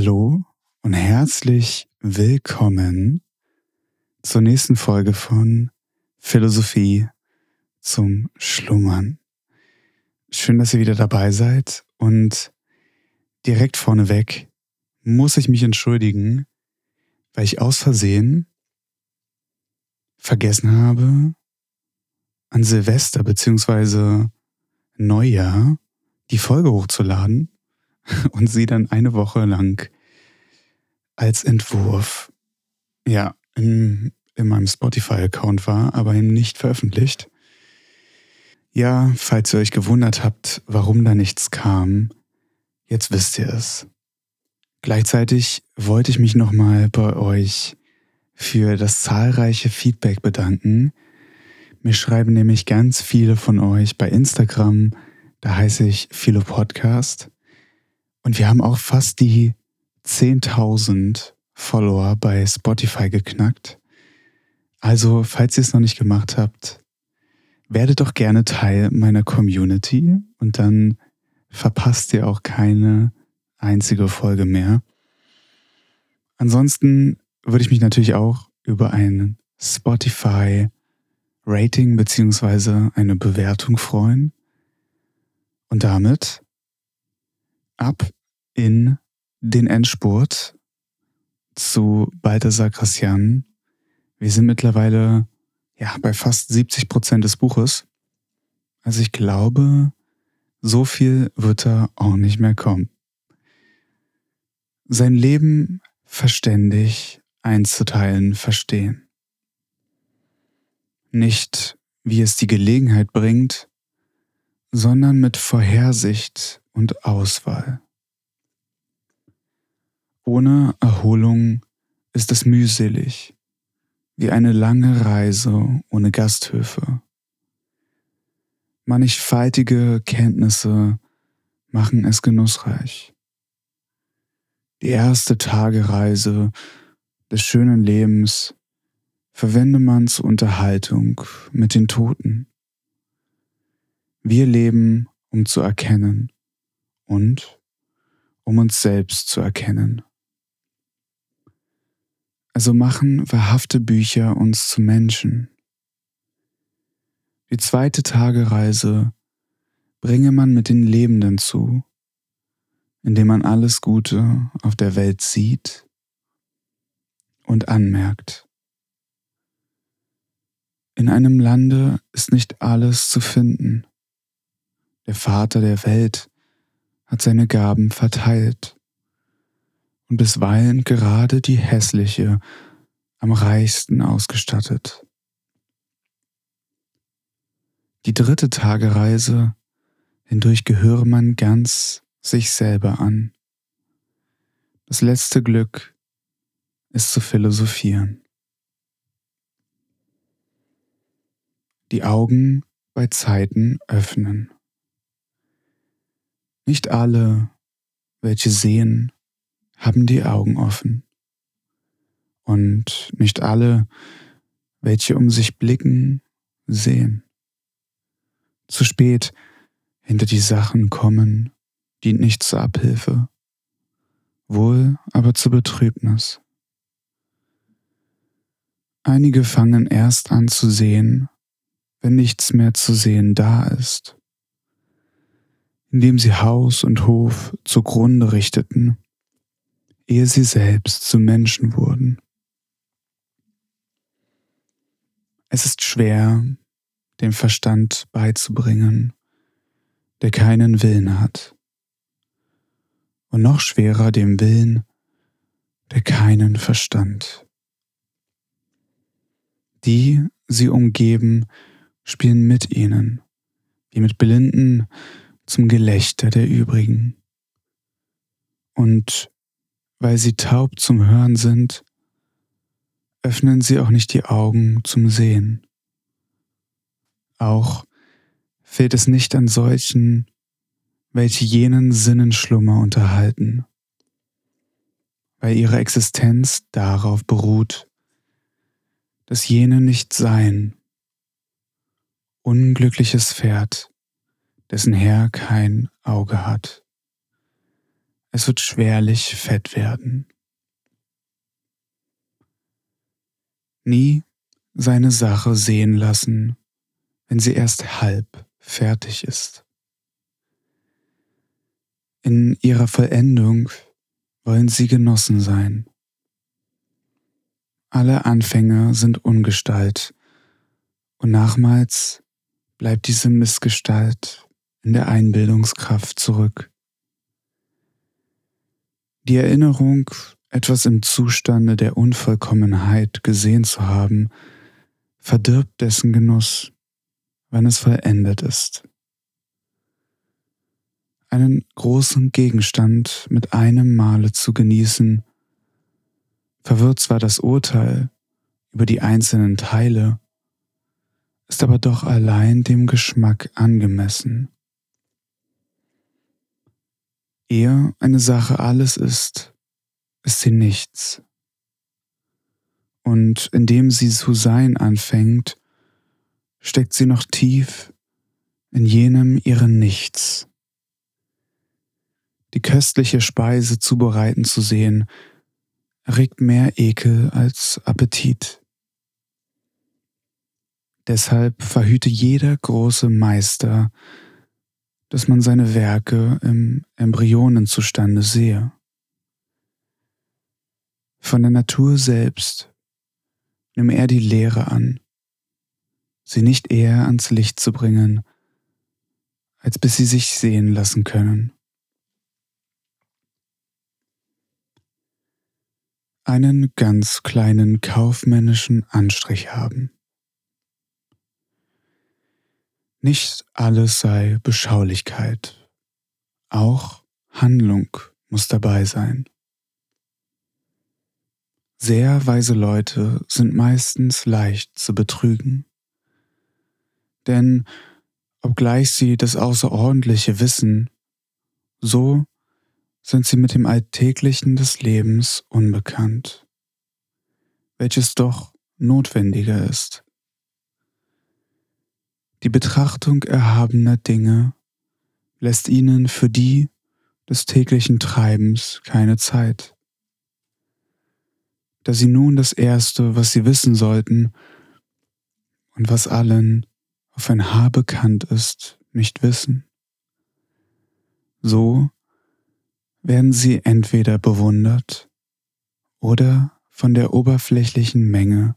Hallo und herzlich willkommen zur nächsten Folge von Philosophie zum Schlummern. Schön, dass ihr wieder dabei seid und direkt vorneweg muss ich mich entschuldigen, weil ich aus Versehen vergessen habe, an Silvester bzw. Neujahr die Folge hochzuladen und sie dann eine Woche lang als Entwurf, ja, in, in meinem Spotify-Account war, aber eben nicht veröffentlicht. Ja, falls ihr euch gewundert habt, warum da nichts kam, jetzt wisst ihr es. Gleichzeitig wollte ich mich nochmal bei euch für das zahlreiche Feedback bedanken. Mir schreiben nämlich ganz viele von euch bei Instagram, da heiße ich Philo Podcast. Und wir haben auch fast die 10.000 Follower bei Spotify geknackt. Also, falls ihr es noch nicht gemacht habt, werdet doch gerne Teil meiner Community und dann verpasst ihr auch keine einzige Folge mehr. Ansonsten würde ich mich natürlich auch über ein Spotify Rating beziehungsweise eine Bewertung freuen. Und damit ab in den Endspurt zu Balthasar Gracian. Wir sind mittlerweile ja bei fast 70 Prozent des Buches. Also ich glaube, so viel wird da auch nicht mehr kommen. Sein Leben verständig einzuteilen verstehen. Nicht, wie es die Gelegenheit bringt, sondern mit Vorhersicht und Auswahl. Ohne Erholung ist es mühselig, wie eine lange Reise ohne Gasthöfe. Mannigfaltige Kenntnisse machen es genussreich. Die erste Tagereise des schönen Lebens verwende man zur Unterhaltung mit den Toten. Wir leben, um zu erkennen und um uns selbst zu erkennen. Also machen wahrhafte Bücher uns zu Menschen. Die zweite Tagereise bringe man mit den Lebenden zu, indem man alles Gute auf der Welt sieht und anmerkt. In einem Lande ist nicht alles zu finden. Der Vater der Welt hat seine Gaben verteilt und bisweilen gerade die hässliche am reichsten ausgestattet. Die dritte Tagereise hindurch gehöre man ganz sich selber an. Das letzte Glück ist zu philosophieren. Die Augen bei Zeiten öffnen. Nicht alle, welche sehen, haben die Augen offen. Und nicht alle, welche um sich blicken, sehen. Zu spät hinter die Sachen kommen, dient nicht zur Abhilfe, wohl aber zur Betrübnis. Einige fangen erst an zu sehen, wenn nichts mehr zu sehen da ist indem sie Haus und Hof zugrunde richteten, ehe sie selbst zu Menschen wurden. Es ist schwer, dem Verstand beizubringen, der keinen Willen hat, und noch schwerer dem Willen, der keinen Verstand. Die sie umgeben, spielen mit ihnen, wie mit Blinden zum Gelächter der übrigen. Und weil sie taub zum Hören sind, öffnen sie auch nicht die Augen zum Sehen. Auch fehlt es nicht an solchen, welche jenen Sinnenschlummer unterhalten, weil ihre Existenz darauf beruht, dass jene nicht seien. Unglückliches Pferd, dessen Herr kein Auge hat. es wird schwerlich fett werden. Nie seine Sache sehen lassen, wenn sie erst halb fertig ist. In ihrer Vollendung wollen sie genossen sein. Alle Anfänge sind Ungestalt und nachmals bleibt diese Missgestalt in der Einbildungskraft zurück. Die Erinnerung, etwas im Zustande der Unvollkommenheit gesehen zu haben, verdirbt dessen Genuss, wenn es vollendet ist einen großen Gegenstand mit einem Male zu genießen, verwirrt zwar das Urteil über die einzelnen Teile, ist aber doch allein dem Geschmack angemessen. Ehe eine Sache alles ist, ist sie nichts. Und indem sie zu sein anfängt, steckt sie noch tief in jenem ihren Nichts die köstliche Speise zubereiten zu sehen, erregt mehr Ekel als Appetit. Deshalb verhüte jeder große Meister, dass man seine Werke im Embryonenzustande sehe. Von der Natur selbst nimm er die Lehre an, sie nicht eher ans Licht zu bringen, als bis sie sich sehen lassen können. einen ganz kleinen kaufmännischen Anstrich haben. Nicht alles sei Beschaulichkeit, auch Handlung muss dabei sein. Sehr weise Leute sind meistens leicht zu betrügen, denn obgleich sie das Außerordentliche wissen, so sind sie mit dem Alltäglichen des Lebens unbekannt, welches doch notwendiger ist. Die Betrachtung erhabener Dinge lässt ihnen für die des täglichen Treibens keine Zeit. Da sie nun das Erste, was sie wissen sollten und was allen auf ein Haar bekannt ist, nicht wissen. So werden sie entweder bewundert oder von der oberflächlichen Menge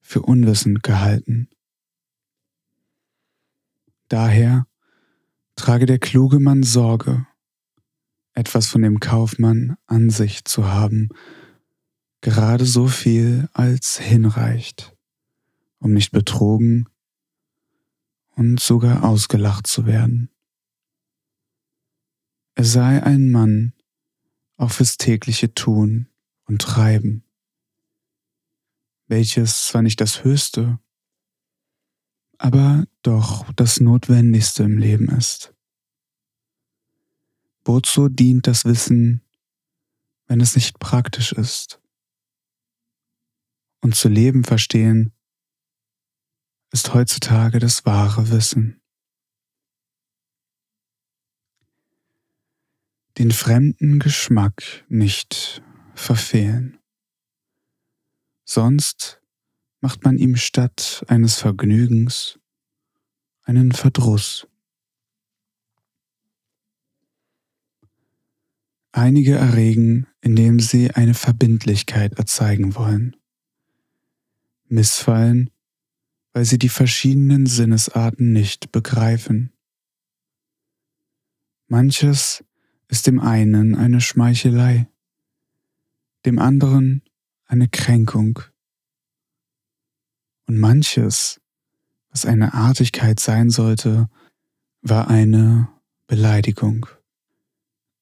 für unwissend gehalten. Daher trage der kluge Mann Sorge, etwas von dem Kaufmann an sich zu haben, gerade so viel als hinreicht, um nicht betrogen und sogar ausgelacht zu werden. Er sei ein Mann auch fürs tägliche Tun und Treiben, welches zwar nicht das Höchste, aber doch das Notwendigste im Leben ist. Wozu dient das Wissen, wenn es nicht praktisch ist? Und zu leben verstehen ist heutzutage das wahre Wissen. den fremden Geschmack nicht verfehlen. Sonst macht man ihm statt eines Vergnügens einen Verdruss. Einige erregen, indem sie eine Verbindlichkeit erzeigen wollen. Missfallen, weil sie die verschiedenen Sinnesarten nicht begreifen. Manches ist dem einen eine Schmeichelei, dem anderen eine Kränkung. Und manches, was eine Artigkeit sein sollte, war eine Beleidigung.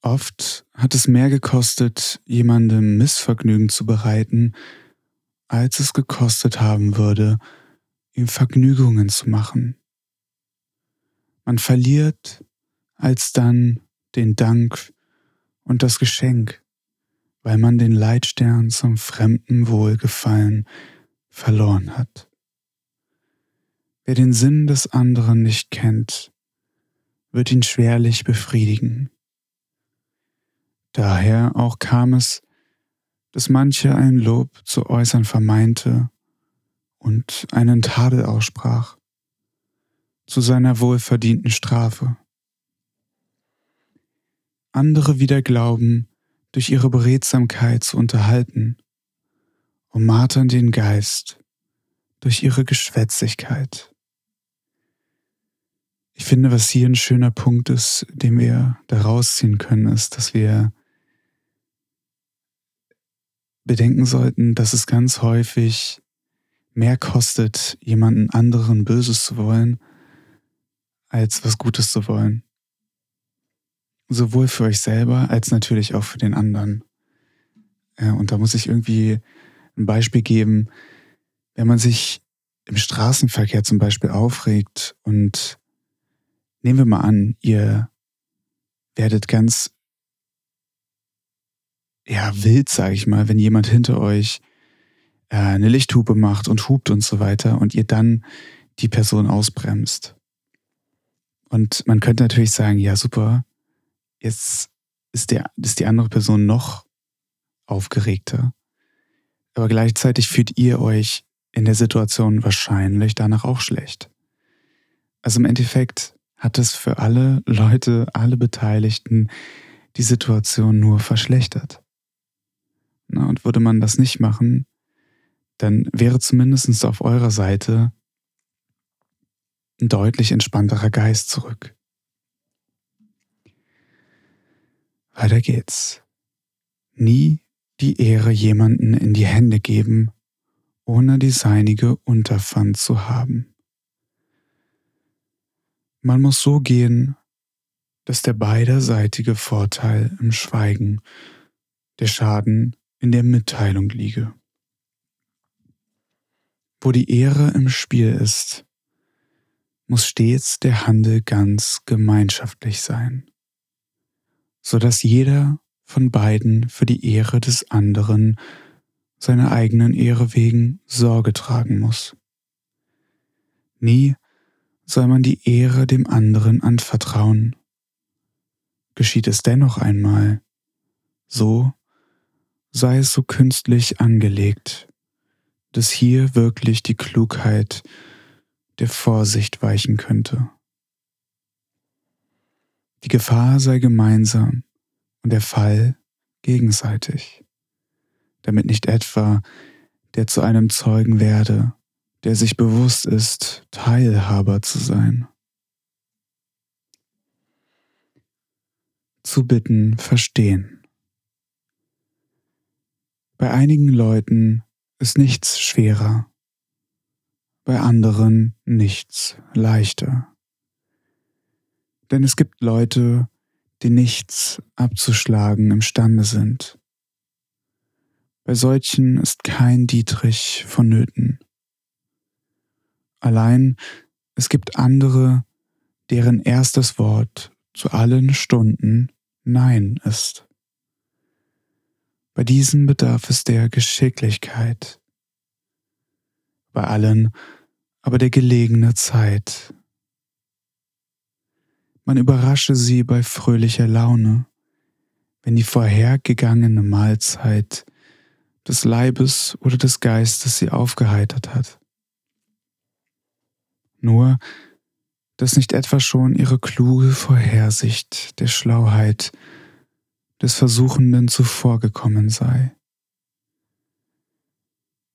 Oft hat es mehr gekostet, jemandem Missvergnügen zu bereiten, als es gekostet haben würde, ihm Vergnügungen zu machen. Man verliert alsdann den Dank und das Geschenk, weil man den Leitstern zum fremden Wohlgefallen verloren hat. Wer den Sinn des anderen nicht kennt, wird ihn schwerlich befriedigen. Daher auch kam es, dass manche ein Lob zu äußern vermeinte und einen Tadel aussprach, zu seiner wohlverdienten Strafe. Andere wieder glauben, durch ihre Beredsamkeit zu unterhalten, und martern den Geist durch ihre Geschwätzigkeit. Ich finde, was hier ein schöner Punkt ist, den wir daraus ziehen können, ist, dass wir bedenken sollten, dass es ganz häufig mehr kostet, jemanden anderen Böses zu wollen, als was Gutes zu wollen. Sowohl für euch selber als natürlich auch für den anderen. Und da muss ich irgendwie ein Beispiel geben, wenn man sich im Straßenverkehr zum Beispiel aufregt und nehmen wir mal an, ihr werdet ganz ja wild, sage ich mal, wenn jemand hinter euch äh, eine Lichthupe macht und hupt und so weiter und ihr dann die Person ausbremst. Und man könnte natürlich sagen, ja super, jetzt ist, der, ist die andere Person noch aufgeregter. Aber gleichzeitig fühlt ihr euch in der Situation wahrscheinlich danach auch schlecht. Also im Endeffekt hat es für alle Leute, alle Beteiligten die Situation nur verschlechtert. Na, und würde man das nicht machen, dann wäre zumindest auf eurer Seite ein deutlich entspannterer Geist zurück. Weiter geht's. Nie die Ehre jemanden in die Hände geben, ohne die seinige Unterpfand zu haben. Man muss so gehen, dass der beiderseitige Vorteil im Schweigen, der Schaden in der Mitteilung liege. Wo die Ehre im Spiel ist, muss stets der Handel ganz gemeinschaftlich sein so dass jeder von beiden für die Ehre des anderen seiner eigenen Ehre wegen Sorge tragen muss. Nie soll man die Ehre dem anderen anvertrauen. Geschieht es dennoch einmal, so sei es so künstlich angelegt, dass hier wirklich die Klugheit der Vorsicht weichen könnte. Die Gefahr sei gemeinsam und der Fall gegenseitig, damit nicht etwa der zu einem Zeugen werde, der sich bewusst ist, Teilhaber zu sein. Zu bitten, verstehen. Bei einigen Leuten ist nichts schwerer, bei anderen nichts leichter. Denn es gibt Leute, die nichts abzuschlagen imstande sind. Bei solchen ist kein Dietrich vonnöten. Allein es gibt andere, deren erstes Wort zu allen Stunden Nein ist. Bei diesen bedarf es der Geschicklichkeit, bei allen aber der gelegene Zeit man überrasche sie bei fröhlicher Laune, wenn die vorhergegangene Mahlzeit des Leibes oder des Geistes sie aufgeheitert hat. Nur, dass nicht etwa schon ihre kluge Vorhersicht der Schlauheit des Versuchenden zuvorgekommen sei.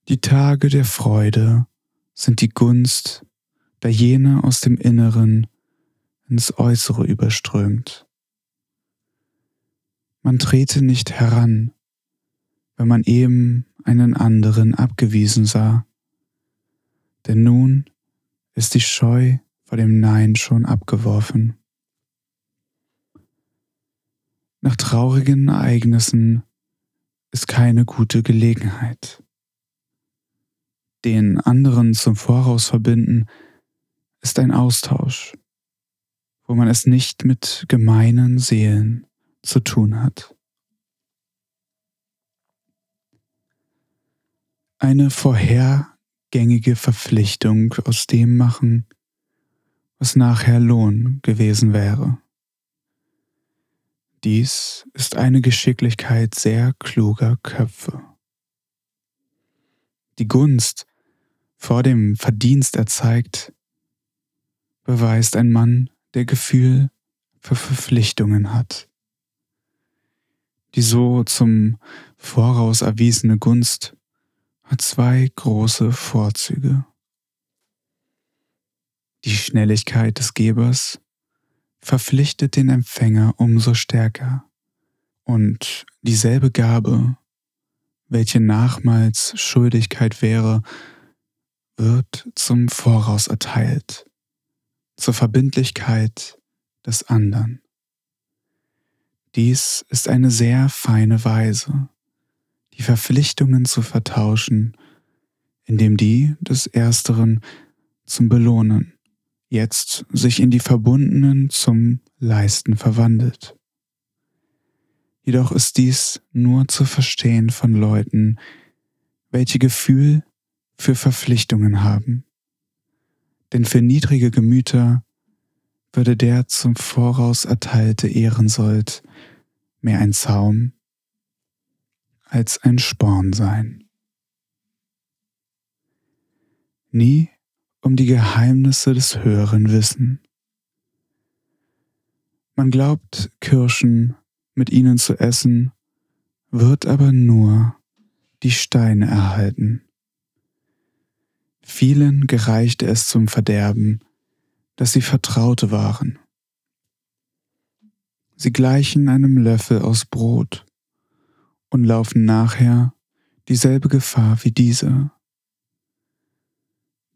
Die Tage der Freude sind die Gunst, da jene aus dem Inneren ins Äußere überströmt. Man trete nicht heran, wenn man eben einen anderen abgewiesen sah, denn nun ist die Scheu vor dem Nein schon abgeworfen. Nach traurigen Ereignissen ist keine gute Gelegenheit. Den anderen zum Voraus verbinden ist ein Austausch, wo man es nicht mit gemeinen Seelen zu tun hat. Eine vorhergängige Verpflichtung aus dem machen, was nachher Lohn gewesen wäre. Dies ist eine Geschicklichkeit sehr kluger Köpfe. Die Gunst vor dem Verdienst erzeigt, beweist ein Mann, der Gefühl für Verpflichtungen hat. Die so zum Voraus erwiesene Gunst hat zwei große Vorzüge. Die Schnelligkeit des Gebers verpflichtet den Empfänger umso stärker und dieselbe Gabe, welche nachmals Schuldigkeit wäre, wird zum Voraus erteilt, zur Verbindlichkeit des anderen. Dies ist eine sehr feine Weise, die Verpflichtungen zu vertauschen, indem die des Ersteren zum Belohnen jetzt sich in die Verbundenen zum Leisten verwandelt. Jedoch ist dies nur zu verstehen von Leuten, welche Gefühl für Verpflichtungen haben. Denn für niedrige Gemüter würde der zum Voraus erteilte Ehrensold mehr ein Zaum als ein Sporn sein. Nie um die Geheimnisse des Höheren wissen. Man glaubt, Kirschen mit ihnen zu essen, wird aber nur die Steine erhalten. Vielen gereichte es zum Verderben, dass sie Vertraute waren. Sie gleichen einem Löffel aus Brot und laufen nachher dieselbe Gefahr wie dieser.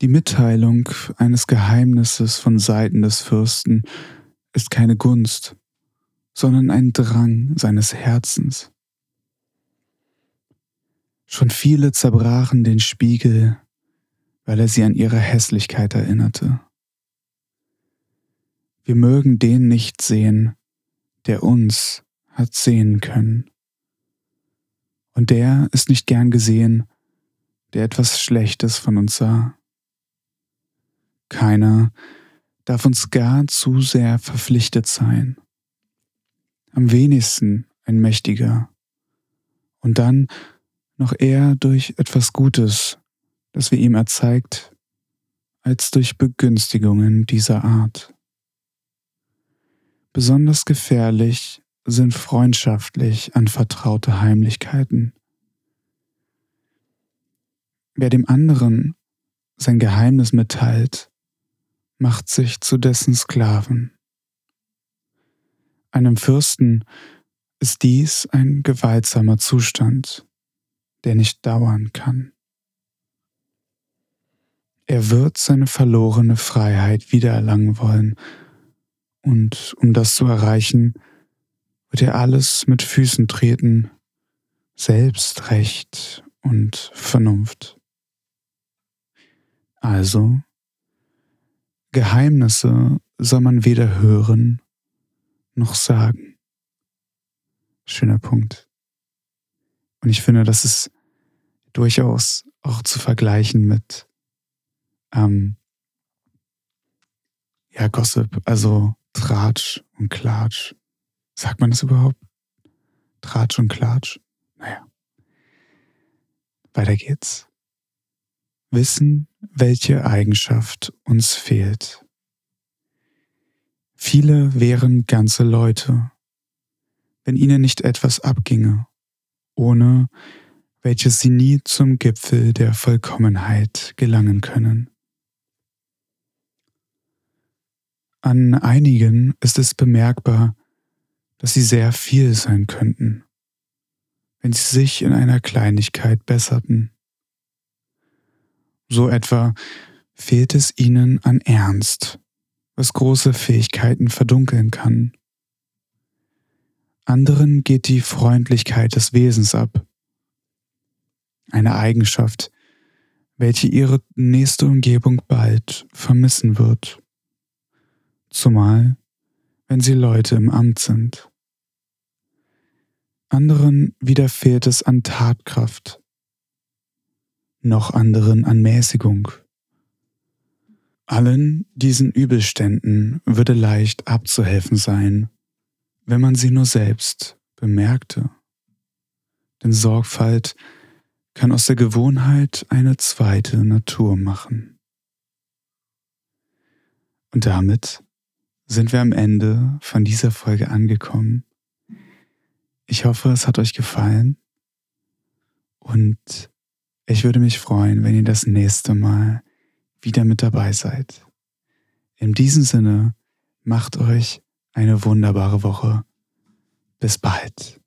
Die Mitteilung eines Geheimnisses von Seiten des Fürsten ist keine Gunst, sondern ein Drang seines Herzens. Schon viele zerbrachen den Spiegel weil er sie an ihre Hässlichkeit erinnerte. Wir mögen den nicht sehen, der uns hat sehen können. Und der ist nicht gern gesehen, der etwas Schlechtes von uns sah. Keiner darf uns gar zu sehr verpflichtet sein. Am wenigsten ein Mächtiger. Und dann noch eher durch etwas Gutes das wir ihm erzeigt, als durch Begünstigungen dieser Art. Besonders gefährlich sind freundschaftlich anvertraute Heimlichkeiten. Wer dem anderen sein Geheimnis mitteilt, macht sich zu dessen Sklaven. Einem Fürsten ist dies ein gewaltsamer Zustand, der nicht dauern kann. Er wird seine verlorene Freiheit wiedererlangen wollen. Und um das zu erreichen, wird er alles mit Füßen treten, Selbstrecht und Vernunft. Also, Geheimnisse soll man weder hören noch sagen. Schöner Punkt. Und ich finde, das ist durchaus auch zu vergleichen mit ähm, ja, Gossip, also Tratsch und Klatsch. Sagt man das überhaupt? Tratsch und Klatsch? Naja. Weiter geht's. Wissen, welche Eigenschaft uns fehlt. Viele wären ganze Leute, wenn ihnen nicht etwas abginge, ohne welches sie nie zum Gipfel der Vollkommenheit gelangen können. An einigen ist es bemerkbar, dass sie sehr viel sein könnten, wenn sie sich in einer Kleinigkeit besserten. So etwa fehlt es ihnen an Ernst, was große Fähigkeiten verdunkeln kann. Anderen geht die Freundlichkeit des Wesens ab, eine Eigenschaft, welche ihre nächste Umgebung bald vermissen wird zumal wenn sie Leute im Amt sind. Anderen wieder fehlt es an Tatkraft, noch anderen an Mäßigung. Allen diesen Übelständen würde leicht abzuhelfen sein, wenn man sie nur selbst bemerkte. Denn Sorgfalt kann aus der Gewohnheit eine zweite Natur machen. Und damit sind wir am Ende von dieser Folge angekommen. Ich hoffe, es hat euch gefallen und ich würde mich freuen, wenn ihr das nächste Mal wieder mit dabei seid. In diesem Sinne, macht euch eine wunderbare Woche. Bis bald.